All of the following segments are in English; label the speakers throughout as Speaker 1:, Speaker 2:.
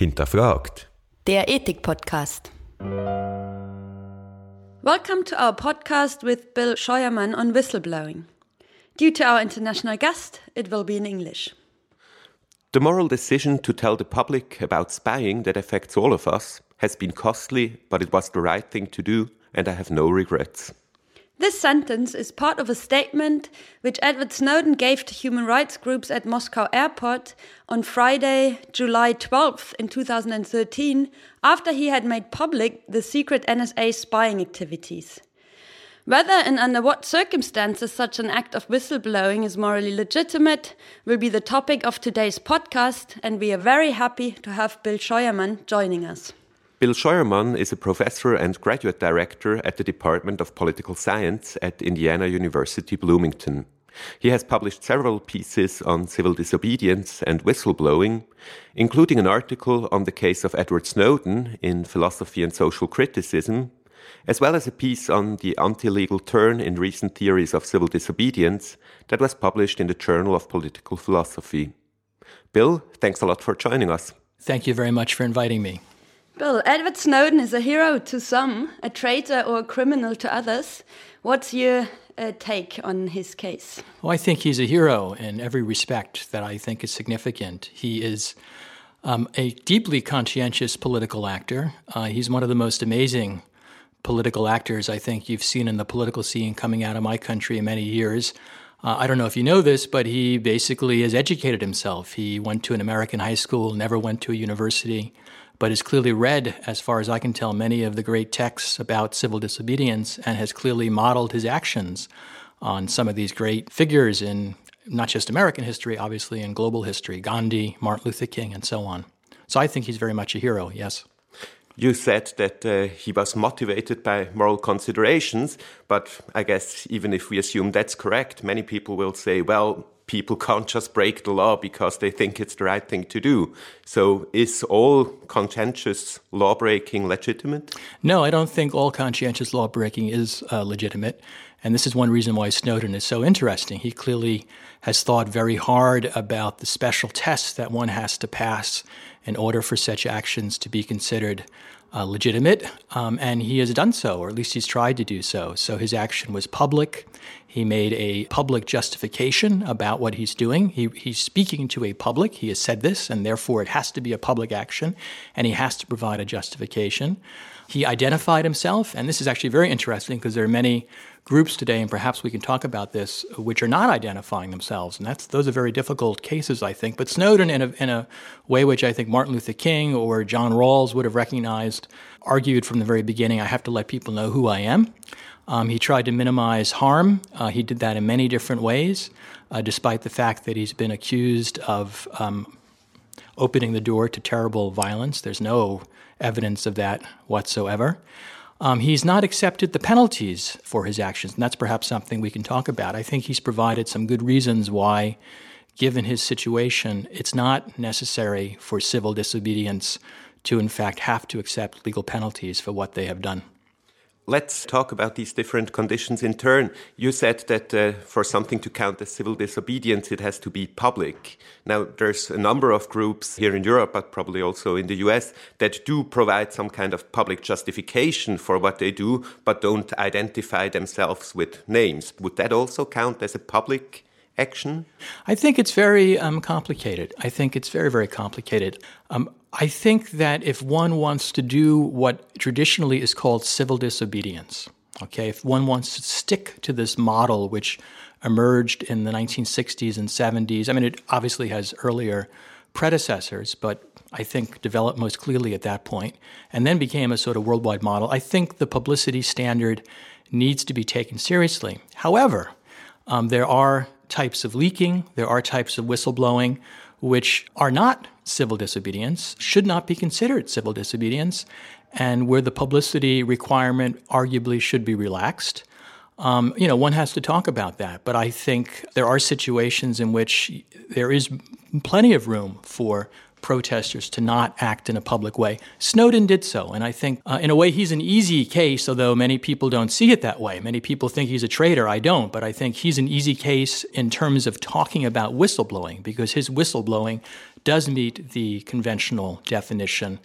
Speaker 1: Hinterfragt.
Speaker 2: Der Ethik-Podcast.
Speaker 3: Welcome to our podcast with Bill Scheuerman on whistleblowing. Due to our international guest, it will be in English.
Speaker 1: The moral decision to tell the public about spying that affects all of us has been costly, but it was the right thing to do, and I have no regrets.
Speaker 3: This sentence is part of a statement which Edward Snowden gave to human rights groups at Moscow airport on Friday, July 12th in 2013, after he had made public the secret NSA spying activities. Whether and under what circumstances such an act of whistleblowing is morally legitimate will be the topic of today's podcast, and we are very happy to have Bill Scheuerman joining us.
Speaker 1: Bill Scheuerman is a professor and graduate director at the Department of Political Science at Indiana University Bloomington. He has published several pieces on civil disobedience and whistleblowing, including an article on the case of Edward Snowden in Philosophy and Social Criticism, as well as a piece on the anti-legal turn in recent theories of civil disobedience that was published in the Journal of Political Philosophy. Bill, thanks a lot for joining us.
Speaker 4: Thank you very much for inviting me.
Speaker 3: Bill, Edward Snowden is a hero to some, a traitor or a criminal to others. What's your uh, take on his case?
Speaker 4: Well, I think he's a hero in every respect that I think is significant. He is um, a deeply conscientious political actor. Uh, he's one of the most amazing political actors I think you've seen in the political scene coming out of my country in many years. Uh, I don't know if you know this, but he basically has educated himself. He went to an American high school, never went to a university but has clearly read, as far as I can tell, many of the great texts about civil disobedience and has clearly modeled his actions on some of these great figures in not just American history, obviously, in global history Gandhi, Martin Luther King, and so on. So I think he's very much a hero, yes.
Speaker 1: You said that uh, he was motivated by moral considerations, but I guess even if we assume that's correct, many people will say, well, people can't just break the law because they think it's the right thing to do. So is all conscientious law breaking legitimate?
Speaker 4: No, I don't think all conscientious law breaking is uh, legitimate. And this is one reason why Snowden is so interesting. He clearly has thought very hard about the special tests that one has to pass in order for such actions to be considered uh, legitimate, um, and he has done so, or at least he's tried to do so. So his action was public. He made a public justification about what he's doing. He, he's speaking to a public. He has said this, and therefore it has to be a public action, and he has to provide a justification. He identified himself, and this is actually very interesting because there are many groups today, and perhaps we can talk about this, which are not identifying themselves, and that's those are very difficult cases, I think. But Snowden, in a, in a way which I think Martin Luther King or John Rawls would have recognized, argued from the very beginning, I have to let people know who I am. Um, he tried to minimize harm. Uh, he did that in many different ways, uh, despite the fact that he's been accused of um, opening the door to terrible violence. There's no evidence of that whatsoever. Um, he's not accepted the penalties for his actions, and that's perhaps something we can talk about. I think he's provided some good reasons why, given his situation, it's not necessary for civil disobedience to, in fact, have to accept legal penalties for what they have done.
Speaker 1: Let's talk about these different conditions in turn. You said that uh, for something to count as civil disobedience, it has to be public. Now, there's a number of groups here in Europe, but probably also in the US, that do provide some kind of public justification for what they do, but don't identify themselves with names. Would that also count as a public action?
Speaker 4: I think it's very um, complicated. I think it's very, very complicated. Um, I think that if one wants to do what traditionally is called civil disobedience, okay, if one wants to stick to this model which emerged in the 1960s and 70s, I mean, it obviously has earlier predecessors, but I think developed most clearly at that point, and then became a sort of worldwide model. I think the publicity standard needs to be taken seriously. However, um, there are types of leaking, there are types of whistleblowing which are not civil disobedience, should not be considered civil disobedience, and where the publicity requirement arguably should be relaxed. Um, you know, one has to talk about that. But I think there are situations in which there is plenty of room for protesters to not act in a public way. Snowden did so, and I think, uh, in a way, he's an easy case, although many people don't see it that way. Many people think he's a traitor. I don't, but I think he's an easy case in terms of talking about whistleblowing, because his whistleblowing does meet the conventional definition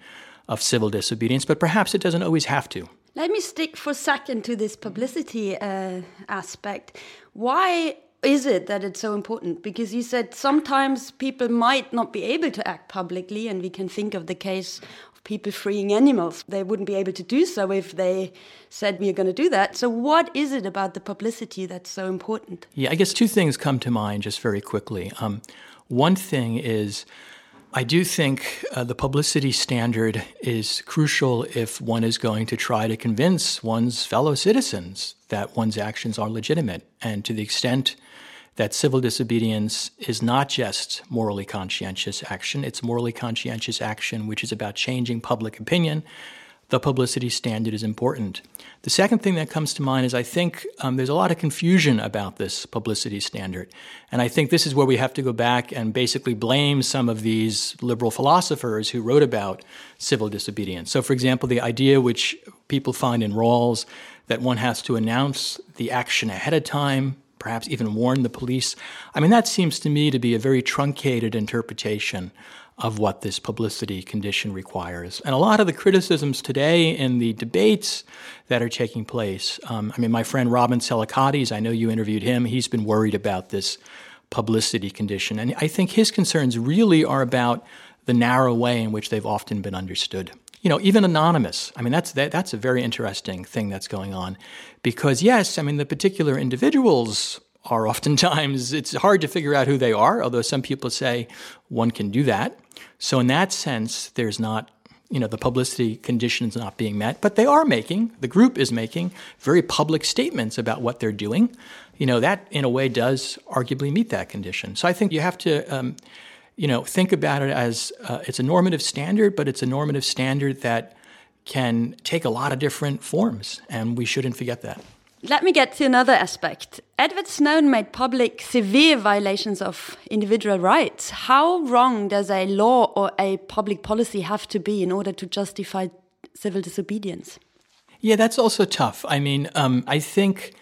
Speaker 4: of civil disobedience, but perhaps it doesn't always have to.
Speaker 3: Let me stick for a second to this publicity uh, aspect. Why is it that it's so important? Because you said sometimes people might not be able to act publicly, and we can think of the case of people freeing animals. They wouldn't be able to do so if they said we are going to do that. So, what is it about the publicity that's so important?
Speaker 4: Yeah, I guess two things come to mind just very quickly. Um, one thing is, I do think uh, the publicity standard is crucial if one is going to try to convince one's fellow citizens that one's actions are legitimate. And to the extent that civil disobedience is not just morally conscientious action, it's morally conscientious action which is about changing public opinion. The publicity standard is important. The second thing that comes to mind is I think um, there's a lot of confusion about this publicity standard. And I think this is where we have to go back and basically blame some of these liberal philosophers who wrote about civil disobedience. So, for example, the idea which people find in Rawls that one has to announce the action ahead of time perhaps even warn the police. I mean, that seems to me to be a very truncated interpretation of what this publicity condition requires. And a lot of the criticisms today in the debates that are taking place, um, I mean, my friend Robin Celikates, I know you interviewed him, he's been worried about this publicity condition. And I think his concerns really are about the narrow way in which they've often been understood you know, even anonymous. I mean, that's that, that's a very interesting thing that's going on, because yes, I mean, the particular individuals are oftentimes it's hard to figure out who they are. Although some people say one can do that. So in that sense, there's not you know the publicity conditions not being met, but they are making the group is making very public statements about what they're doing. You know that in a way does arguably meet that condition. So I think you have to. Um, you know, think about it as uh, it's a normative standard, but it's a normative standard that can take a lot of different forms, and we shouldn't forget that.
Speaker 3: Let me get to another aspect. Edward Snowden made public severe violations of individual rights. How wrong does a law or a public policy have to be in order to justify civil disobedience?
Speaker 4: Yeah, that's also tough. I mean, um, I think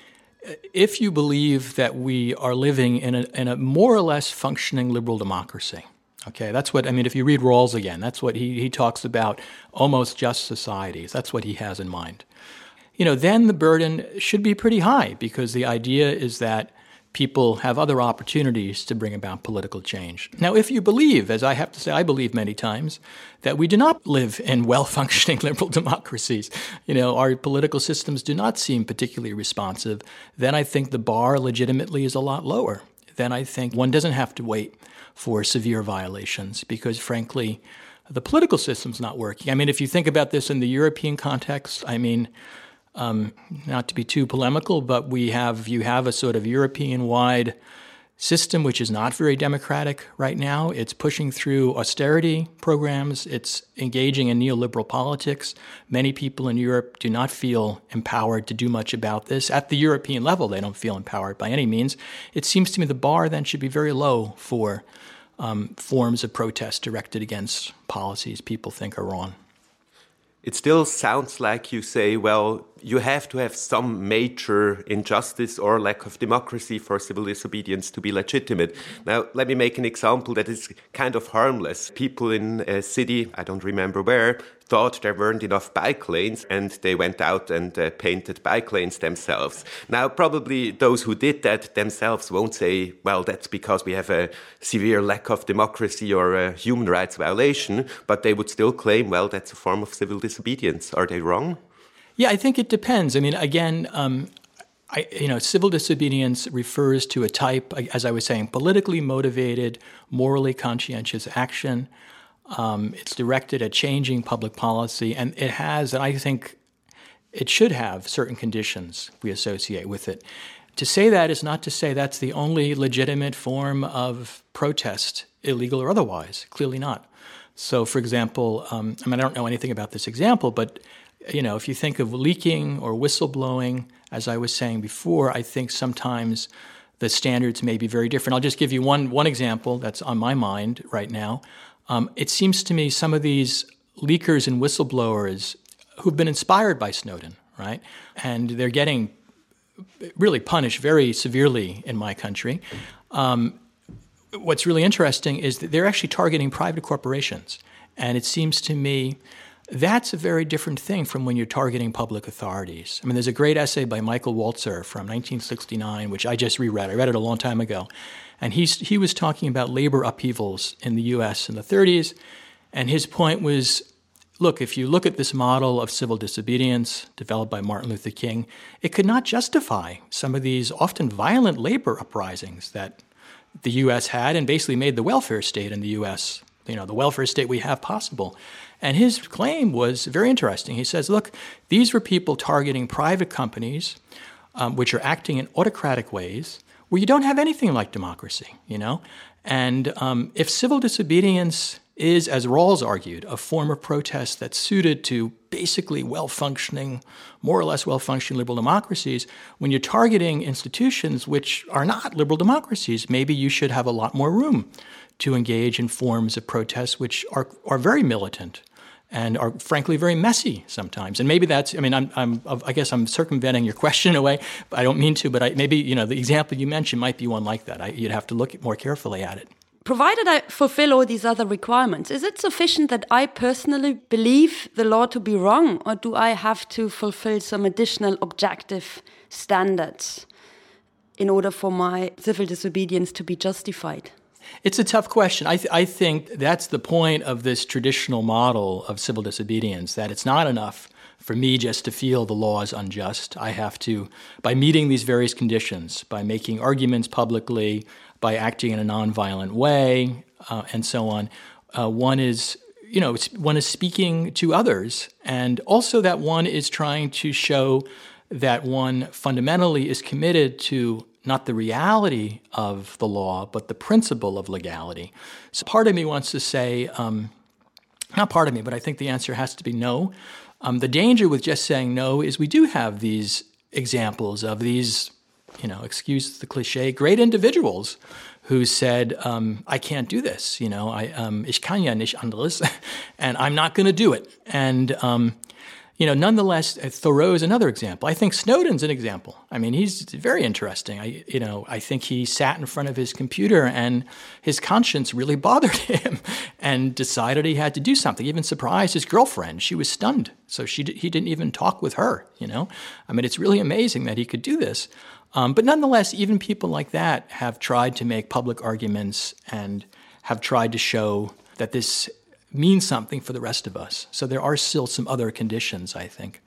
Speaker 4: if you believe that we are living in a, in a more or less functioning liberal democracy, okay, that's what, I mean, if you read Rawls again, that's what he, he talks about almost just societies. That's what he has in mind. You know, then the burden should be pretty high because the idea is that people have other opportunities to bring about political change. Now, if you believe, as I have to say, I believe many times, that we do not live in well functioning liberal democracies, you know, our political systems do not seem particularly responsive, then I think the bar legitimately is a lot lower. Then I think one doesn't have to wait for severe violations because, frankly, the political system's not working. I mean, if you think about this in the European context, I mean, um, not to be too polemical, but we have you have a sort of European-wide system which is not very democratic right now. It's pushing through austerity programs. It's engaging in neoliberal politics. Many people in Europe do not feel empowered to do much about this. At the European level, they don't feel empowered by any means. It seems to me the bar then should be very low for um, forms of protest directed against policies people think are wrong
Speaker 1: it still sounds like you say, well, you have to have some major injustice or lack of democracy for civil disobedience to be legitimate. Now, let me make an example that is kind of harmless. People in a city, I don't remember where, thought there weren't enough bike lanes and they went out and uh, painted bike lanes themselves. Now, probably those who did that themselves won't say, well, that's because we have a severe lack of democracy or a human rights violation, but they would still claim, well, that's a form of civil disobedience. Are they wrong?
Speaker 4: Yeah, I think it depends. I mean, again, um, I, you know, civil disobedience refers to a type, as I was saying, politically motivated, morally conscientious action. Um, it's directed at changing public policy, and it has, and I think it should have certain conditions we associate with it. To say that is not to say that's the only legitimate form of protest, illegal or otherwise. Clearly not. So, for example, um, I mean, I don't know anything about this example, but you know, if you think of leaking or whistleblowing, as I was saying before, I think sometimes the standards may be very different. I'll just give you one, one example that's on my mind right now. Um, it seems to me some of these leakers and whistleblowers who've been inspired by Snowden, right? And they're getting really punished very severely in my country. Um, what's really interesting is that they're actually targeting private corporations. And it seems to me that's a very different thing from when you're targeting public authorities. I mean, there's a great essay by Michael Walzer from 1969, which I just reread. I read it a long time ago. And he's, he was talking about labor upheavals in the US in the 30s. And his point was look, if you look at this model of civil disobedience developed by Martin Luther King, it could not justify some of these often violent labor uprisings that the US had and basically made the welfare state in the US, you know, the welfare state we have possible. And his claim was very interesting. He says, look, these were people targeting private companies um, which are acting in autocratic ways where you don't have anything like democracy, you know? And um, if civil disobedience is, as Rawls argued, a form of protest that's suited to basically well functioning, more or less well functioning liberal democracies. When you're targeting institutions which are not liberal democracies, maybe you should have a lot more room to engage in forms of protest which are, are very militant and are frankly very messy sometimes. And maybe that's, I mean, I'm, I'm, I guess I'm circumventing your question in a way. I don't mean to, but I, maybe, you know, the example you mentioned might be one like that. I, you'd have to look more carefully at it
Speaker 3: provided I fulfill all these other requirements, is it sufficient that I personally believe the law to be wrong, or do I have to fulfill some additional objective standards in order for my civil disobedience to be justified?
Speaker 4: It's a tough question. I, th- I think that's the point of this traditional model of civil disobedience that it's not enough for me just to feel the law is unjust. I have to, by meeting these various conditions, by making arguments publicly, by acting in a nonviolent way, uh, and so on. Uh, one is, you know, one is speaking to others, and also that one is trying to show that one fundamentally is committed to not the reality of the law, but the principle of legality. So part of me wants to say, um, not part of me, but I think the answer has to be no. Um, the danger with just saying no is we do have these examples of these you know, excuse the cliche, great individuals who said, um, I can't do this, you know, I, um, ich kann ja nicht and I'm not going to do it. And, um, you know, nonetheless, uh, Thoreau is another example. I think Snowden's an example. I mean, he's very interesting. I, you know, I think he sat in front of his computer and his conscience really bothered him, and decided he had to do something. Even surprised his girlfriend. She was stunned, so she he didn't even talk with her. You know, I mean, it's really amazing that he could do this. Um, but nonetheless, even people like that have tried to make public arguments and have tried to show that this means something for the rest of us. So there are still some other conditions, I think.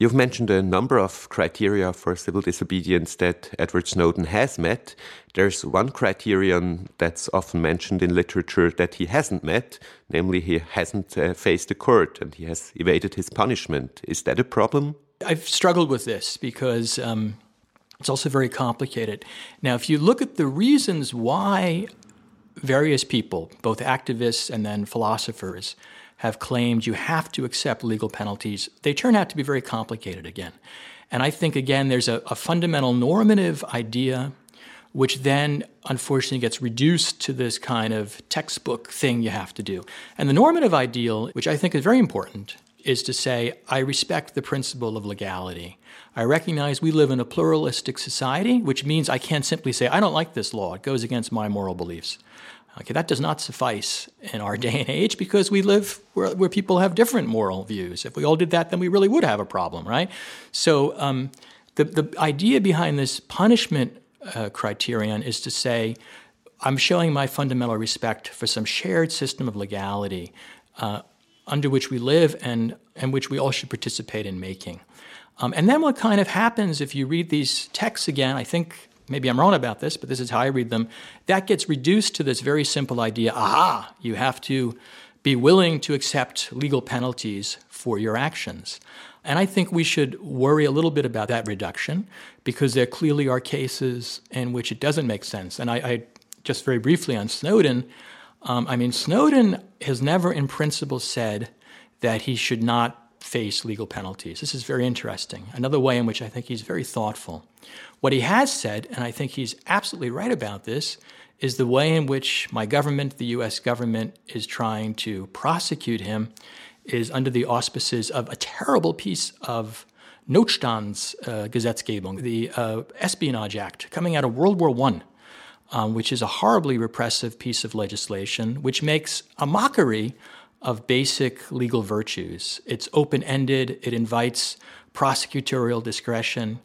Speaker 1: You've mentioned a number of criteria for civil disobedience that Edward Snowden has met. There's one criterion that's often mentioned in literature that he hasn't met, namely, he hasn't uh, faced a court and he has evaded his punishment. Is that a problem?
Speaker 4: I've struggled with this because um, it's also very complicated. Now, if you look at the reasons why various people, both activists and then philosophers, have claimed you have to accept legal penalties, they turn out to be very complicated again. And I think, again, there's a, a fundamental normative idea which then unfortunately gets reduced to this kind of textbook thing you have to do. And the normative ideal, which I think is very important, is to say, I respect the principle of legality. I recognize we live in a pluralistic society, which means I can't simply say, I don't like this law, it goes against my moral beliefs. Okay, that does not suffice in our day and age because we live where, where people have different moral views. If we all did that, then we really would have a problem, right? So um, the, the idea behind this punishment uh, criterion is to say, I'm showing my fundamental respect for some shared system of legality uh, under which we live and, and which we all should participate in making. Um, and then what kind of happens if you read these texts again, I think maybe I'm wrong about this, but this is how I read them, that gets reduced to this very simple idea aha, you have to be willing to accept legal penalties for your actions. And I think we should worry a little bit about that reduction because there clearly are cases in which it doesn't make sense. And I, I just very briefly on Snowden, um, I mean, Snowden has never in principle said that he should not face legal penalties. This is very interesting. Another way in which I think he's very thoughtful. What he has said, and I think he's absolutely right about this, is the way in which my government, the US government, is trying to prosecute him is under the auspices of a terrible piece of Notstands uh, the uh, Espionage Act, coming out of World War I, um, which is a horribly repressive piece of legislation, which makes a mockery of basic legal virtues. It's open ended, it invites prosecutorial discretion.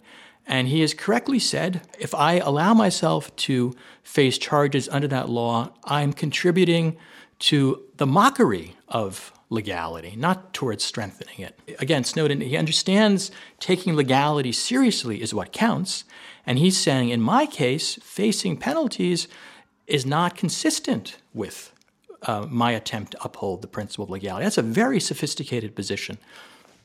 Speaker 4: And he has correctly said if I allow myself to face charges under that law, I'm contributing to the mockery of legality, not towards strengthening it. Again, Snowden, he understands taking legality seriously is what counts. And he's saying, in my case, facing penalties is not consistent with uh, my attempt to uphold the principle of legality. That's a very sophisticated position.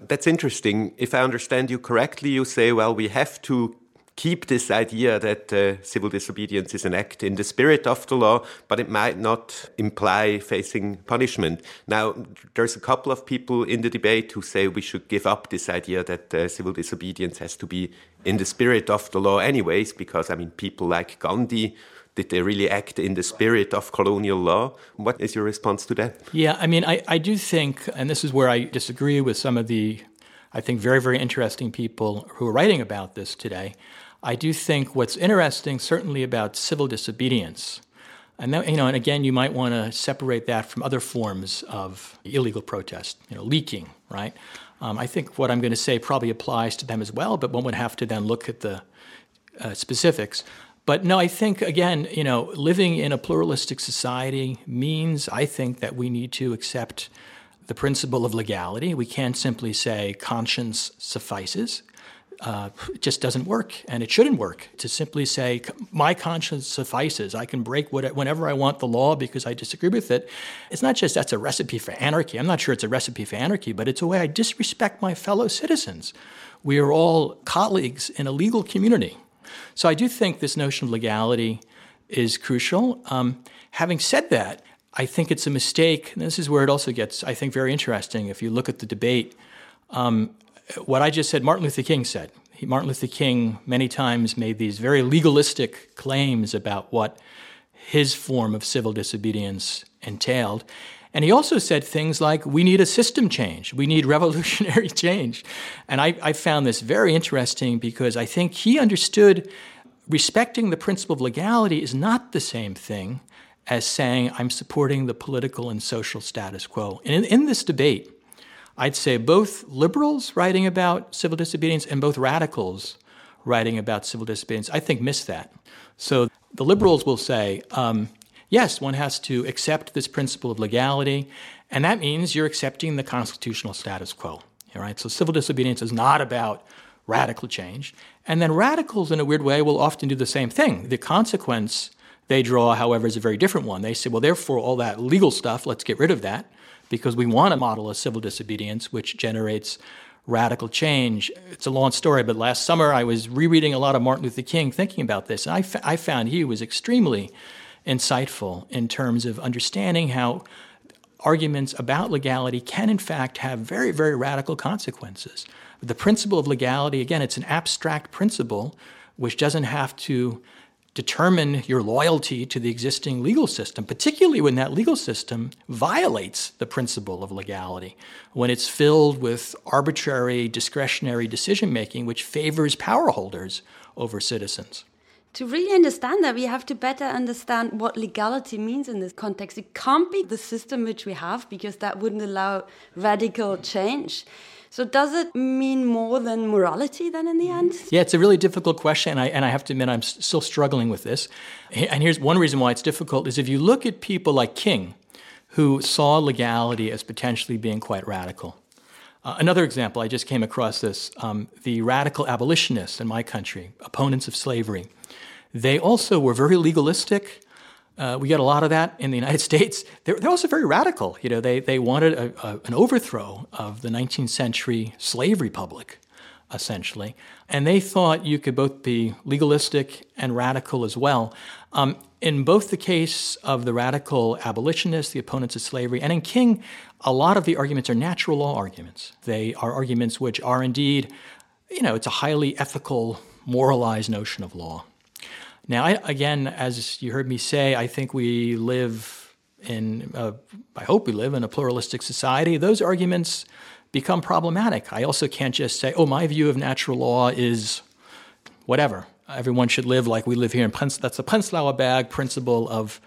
Speaker 1: That's interesting. If I understand you correctly, you say, well, we have to keep this idea that uh, civil disobedience is an act in the spirit of the law, but it might not imply facing punishment. Now, there's a couple of people in the debate who say we should give up this idea that uh, civil disobedience has to be in the spirit of the law, anyways, because, I mean, people like Gandhi did they really act in the spirit of colonial law? What is your response to that?
Speaker 4: Yeah, I mean, I, I do think, and this is where I disagree with some of the, I think, very, very interesting people who are writing about this today. I do think what's interesting, certainly about civil disobedience, and that, you know, and again, you might want to separate that from other forms of illegal protest, you know, leaking, right? Um, I think what I'm going to say probably applies to them as well, but one would have to then look at the uh, specifics. But no, I think, again, you know, living in a pluralistic society means, I think, that we need to accept the principle of legality. We can't simply say conscience suffices. Uh, it just doesn't work, and it shouldn't work to simply say my conscience suffices. I can break what, whenever I want the law because I disagree with it. It's not just that's a recipe for anarchy. I'm not sure it's a recipe for anarchy, but it's a way I disrespect my fellow citizens. We are all colleagues in a legal community. So I do think this notion of legality is crucial. Um, having said that, I think it's a mistake. And this is where it also gets, I think, very interesting. If you look at the debate, um, what I just said, Martin Luther King said. He, Martin Luther King many times made these very legalistic claims about what his form of civil disobedience entailed. And he also said things like, we need a system change, we need revolutionary change. And I, I found this very interesting because I think he understood respecting the principle of legality is not the same thing as saying, I'm supporting the political and social status quo. And in, in this debate, I'd say both liberals writing about civil disobedience and both radicals writing about civil disobedience, I think, miss that. So the liberals will say, um, yes, one has to accept this principle of legality, and that means you're accepting the constitutional status quo. All right? So civil disobedience is not about radical change. And then radicals, in a weird way, will often do the same thing. The consequence they draw, however, is a very different one. They say, well, therefore, all that legal stuff, let's get rid of that because we want to model a civil disobedience which generates radical change. It's a long story, but last summer I was rereading a lot of Martin Luther King thinking about this, and I, f- I found he was extremely insightful in terms of understanding how arguments about legality can, in fact, have very, very radical consequences. The principle of legality, again, it's an abstract principle which doesn't have to determine your loyalty to the existing legal system, particularly when that legal system violates the principle of legality, when it's filled with arbitrary, discretionary decision making which favors power holders over citizens.
Speaker 3: To really understand that, we have to better understand what legality means in this context. It can't be the system which we have because that wouldn't allow radical change. So does it mean more than morality then in the end?
Speaker 4: Yeah, it's a really difficult question, and I, and I have to admit I'm still struggling with this. And here's one reason why it's difficult is if you look at people like King, who saw legality as potentially being quite radical. Uh, another example, I just came across this um, the radical abolitionists in my country, opponents of slavery. They also were very legalistic. Uh, we get a lot of that in the United States. They're, they're also very radical. You know, they, they wanted a, a, an overthrow of the 19th century slave republic. essentially. And they thought you could both be legalistic and radical as well. Um, in both the case of the radical abolitionists, the opponents of slavery, and in King, a lot of the arguments are natural law arguments. They are arguments which are indeed, you know, it's a highly ethical, moralized notion of law. Now, I, again, as you heard me say, I think we live in, uh, I hope we live in a pluralistic society. Those arguments become problematic. I also can't just say, oh, my view of natural law is whatever. Everyone should live like we live here in Prince. That's the Prenzlauer Berg principle of,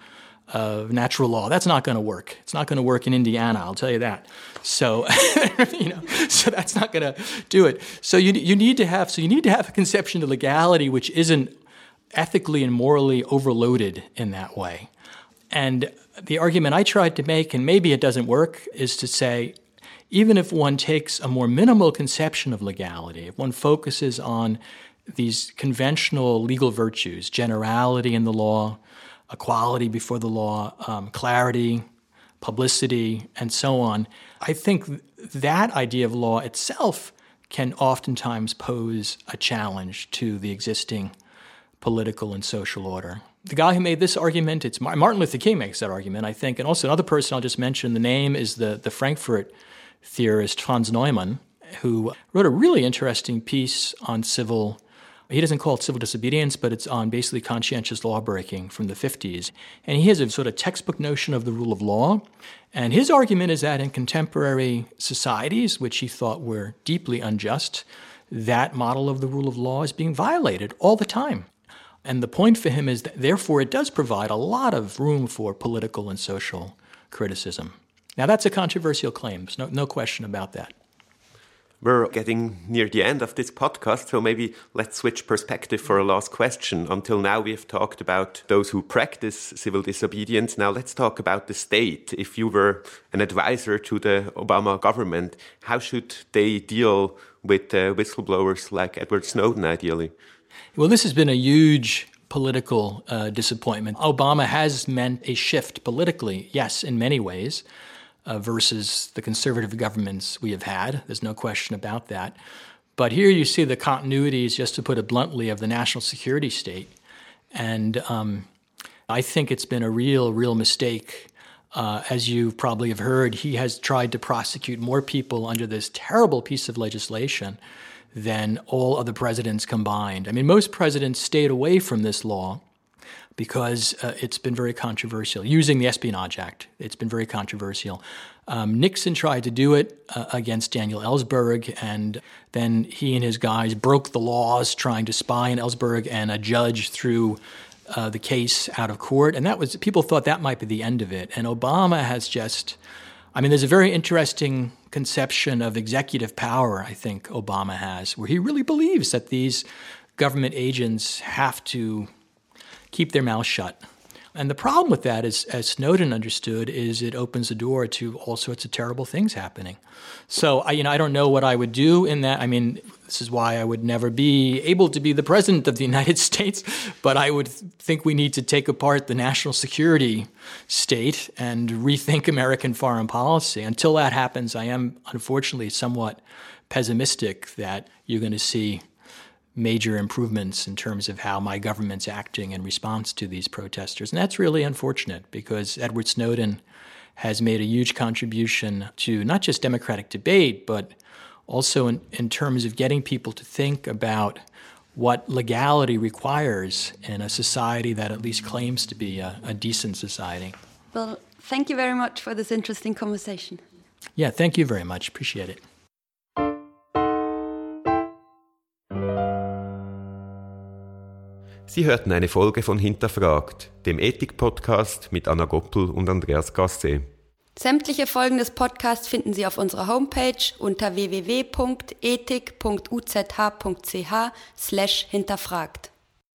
Speaker 4: of natural law. That's not going to work. It's not going to work in Indiana. I'll tell you that. So, you know, so that's not going to do it. So you you need to have so you need to have a conception of legality which isn't ethically and morally overloaded in that way. And the argument I tried to make, and maybe it doesn't work, is to say even if one takes a more minimal conception of legality, if one focuses on these conventional legal virtues, generality in the law, equality before the law, um, clarity, publicity, and so on, I think that idea of law itself can oftentimes pose a challenge to the existing political and social order. The guy who made this argument, it's Martin Luther King makes that argument, I think, and also another person I'll just mention. The name is the the Frankfurt theorist Franz Neumann, who wrote a really interesting piece on civil. He doesn't call it civil disobedience, but it's on basically conscientious lawbreaking from the 50s. And he has a sort of textbook notion of the rule of law. And his argument is that in contemporary societies, which he thought were deeply unjust, that model of the rule of law is being violated all the time. And the point for him is that, therefore, it does provide a lot of room for political and social criticism. Now, that's a controversial claim, no, no question about that.
Speaker 1: We're getting near the end of this podcast, so maybe let's switch perspective for a last question. Until now, we have talked about those who practice civil disobedience. Now, let's talk about the state. If you were an advisor to the Obama government, how should they deal with uh, whistleblowers like Edward Snowden, ideally?
Speaker 4: Well, this has been a huge political uh, disappointment. Obama has meant a shift politically, yes, in many ways uh, versus the conservative governments we have had. There's no question about that. But here you see the continuities, just to put it bluntly, of the national security state. And um, I think it's been a real, real mistake. Uh, as you probably have heard, he has tried to prosecute more people under this terrible piece of legislation than all other presidents combined. I mean, most presidents stayed away from this law because uh, it's been very controversial. Using the Espionage Act, it's been very controversial. Um, Nixon tried to do it uh, against Daniel Ellsberg, and then he and his guys broke the laws trying to spy on Ellsberg, and a judge threw uh, the case out of court. And that was people thought that might be the end of it. And Obama has just, I mean, there's a very interesting conception of executive power. I think Obama has, where he really believes that these government agents have to keep their mouth shut. And the problem with that, is, as Snowden understood, is it opens the door to all sorts of terrible things happening. So, I, you know, I don't know what I would do in that. I mean, this is why I would never be able to be the president of the United States. But I would think we need to take apart the national security state and rethink American foreign policy. Until that happens, I am unfortunately somewhat pessimistic that you're going to see major improvements in terms of how my government's acting in response to these protesters. And that's really unfortunate because Edward Snowden has made a huge contribution to not just democratic debate, but also in, in terms of getting people to think about what legality requires in a society that at least claims to be a, a decent society.
Speaker 3: Well, thank you very much for this interesting conversation.
Speaker 4: Yeah, thank you very much. Appreciate it.
Speaker 1: Sie hörten eine Folge von Hinterfragt, dem Ethik-Podcast mit Anna Goppel und Andreas Cassee.
Speaker 2: Sämtliche Folgen des Podcasts finden Sie auf unserer Homepage unter www.ethik.uzh.ch/hinterfragt.